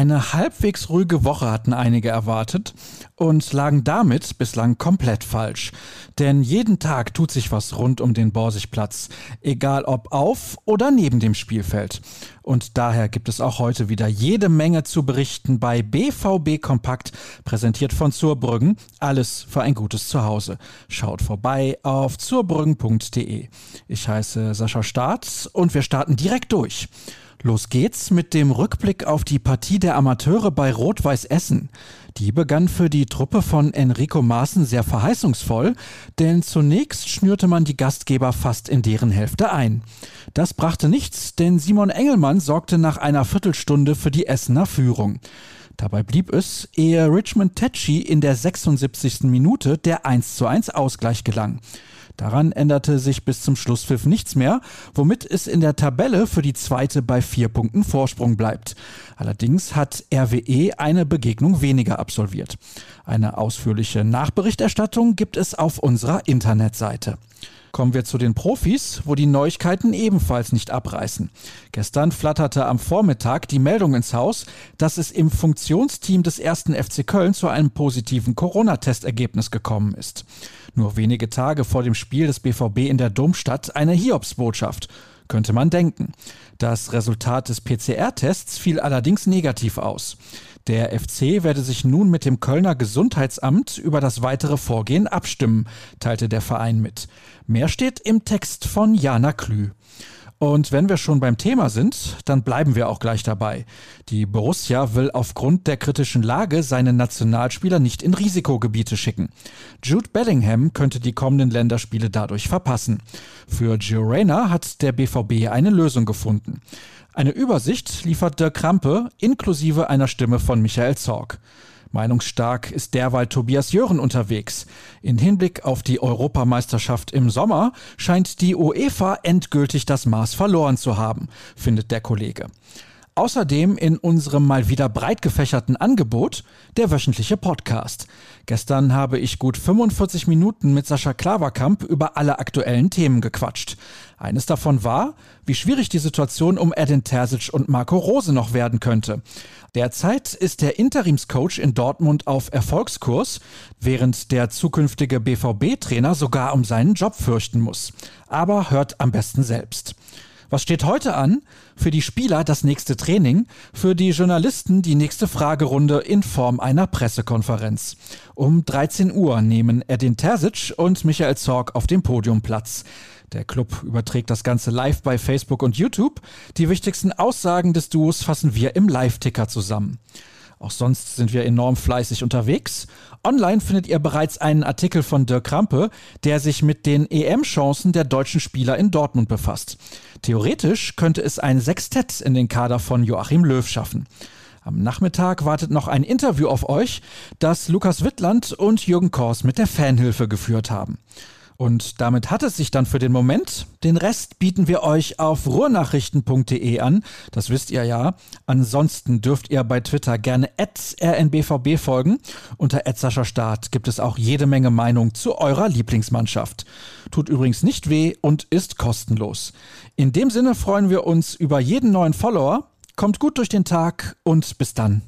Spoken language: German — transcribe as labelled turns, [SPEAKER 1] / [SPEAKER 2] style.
[SPEAKER 1] Eine halbwegs ruhige Woche hatten einige erwartet und lagen damit bislang komplett falsch. Denn jeden Tag tut sich was rund um den Borsigplatz, egal ob auf oder neben dem Spielfeld. Und daher gibt es auch heute wieder jede Menge zu berichten bei BVB Kompakt, präsentiert von Zurbrüggen. Alles für ein gutes Zuhause. Schaut vorbei auf zurbrüggen.de. Ich heiße Sascha Staat und wir starten direkt durch. Los geht's mit dem Rückblick auf die Partie der Amateure bei Rot-Weiß Essen. Die begann für die Truppe von Enrico Maaßen sehr verheißungsvoll, denn zunächst schnürte man die Gastgeber fast in deren Hälfte ein. Das brachte nichts, denn Simon Engelmann sorgte nach einer Viertelstunde für die Essener Führung. Dabei blieb es, ehe Richmond Tetschi in der 76. Minute der 1 zu 1 Ausgleich gelang. Daran änderte sich bis zum Schlusspfiff nichts mehr, womit es in der Tabelle für die zweite bei vier Punkten Vorsprung bleibt. Allerdings hat RWE eine Begegnung weniger absolviert. Eine ausführliche Nachberichterstattung gibt es auf unserer Internetseite. Kommen wir zu den Profis, wo die Neuigkeiten ebenfalls nicht abreißen. Gestern flatterte am Vormittag die Meldung ins Haus, dass es im Funktionsteam des ersten FC Köln zu einem positiven Corona-Testergebnis gekommen ist. Nur wenige Tage vor dem Spiel des BVB in der Domstadt eine Hiobsbotschaft könnte man denken. Das Resultat des PCR-Tests fiel allerdings negativ aus. Der FC werde sich nun mit dem Kölner Gesundheitsamt über das weitere Vorgehen abstimmen, teilte der Verein mit. Mehr steht im Text von Jana Klü. Und wenn wir schon beim Thema sind, dann bleiben wir auch gleich dabei. Die Borussia will aufgrund der kritischen Lage seine Nationalspieler nicht in Risikogebiete schicken. Jude Bellingham könnte die kommenden Länderspiele dadurch verpassen. Für Gio Reyna hat der BVB eine Lösung gefunden. Eine Übersicht liefert Dirk Krampe inklusive einer Stimme von Michael Zorg. Meinungsstark ist derweil Tobias Jören unterwegs. In Hinblick auf die Europameisterschaft im Sommer scheint die UEFA endgültig das Maß verloren zu haben, findet der Kollege. Außerdem in unserem mal wieder breit gefächerten Angebot der wöchentliche Podcast. Gestern habe ich gut 45 Minuten mit Sascha Klaverkamp über alle aktuellen Themen gequatscht. Eines davon war, wie schwierig die Situation um Edin Terzic und Marco Rose noch werden könnte. Derzeit ist der Interimscoach in Dortmund auf Erfolgskurs, während der zukünftige BVB-Trainer sogar um seinen Job fürchten muss. Aber hört am besten selbst. Was steht heute an? Für die Spieler das nächste Training, für die Journalisten die nächste Fragerunde in Form einer Pressekonferenz. Um 13 Uhr nehmen Edin Terzic und Michael Zorg auf dem Podium Platz. Der Club überträgt das Ganze live bei Facebook und YouTube. Die wichtigsten Aussagen des Duos fassen wir im Live-Ticker zusammen. Auch sonst sind wir enorm fleißig unterwegs. Online findet ihr bereits einen Artikel von Dirk Krampe, der sich mit den EM-Chancen der deutschen Spieler in Dortmund befasst. Theoretisch könnte es ein Sextett in den Kader von Joachim Löw schaffen. Am Nachmittag wartet noch ein Interview auf euch, das Lukas Wittland und Jürgen Kors mit der Fanhilfe geführt haben. Und damit hat es sich dann für den Moment. Den Rest bieten wir euch auf ruhrnachrichten.de an. Das wisst ihr ja. Ansonsten dürft ihr bei Twitter gerne rnbvb folgen. Unter Start gibt es auch jede Menge Meinung zu eurer Lieblingsmannschaft. Tut übrigens nicht weh und ist kostenlos. In dem Sinne freuen wir uns über jeden neuen Follower. Kommt gut durch den Tag und bis dann.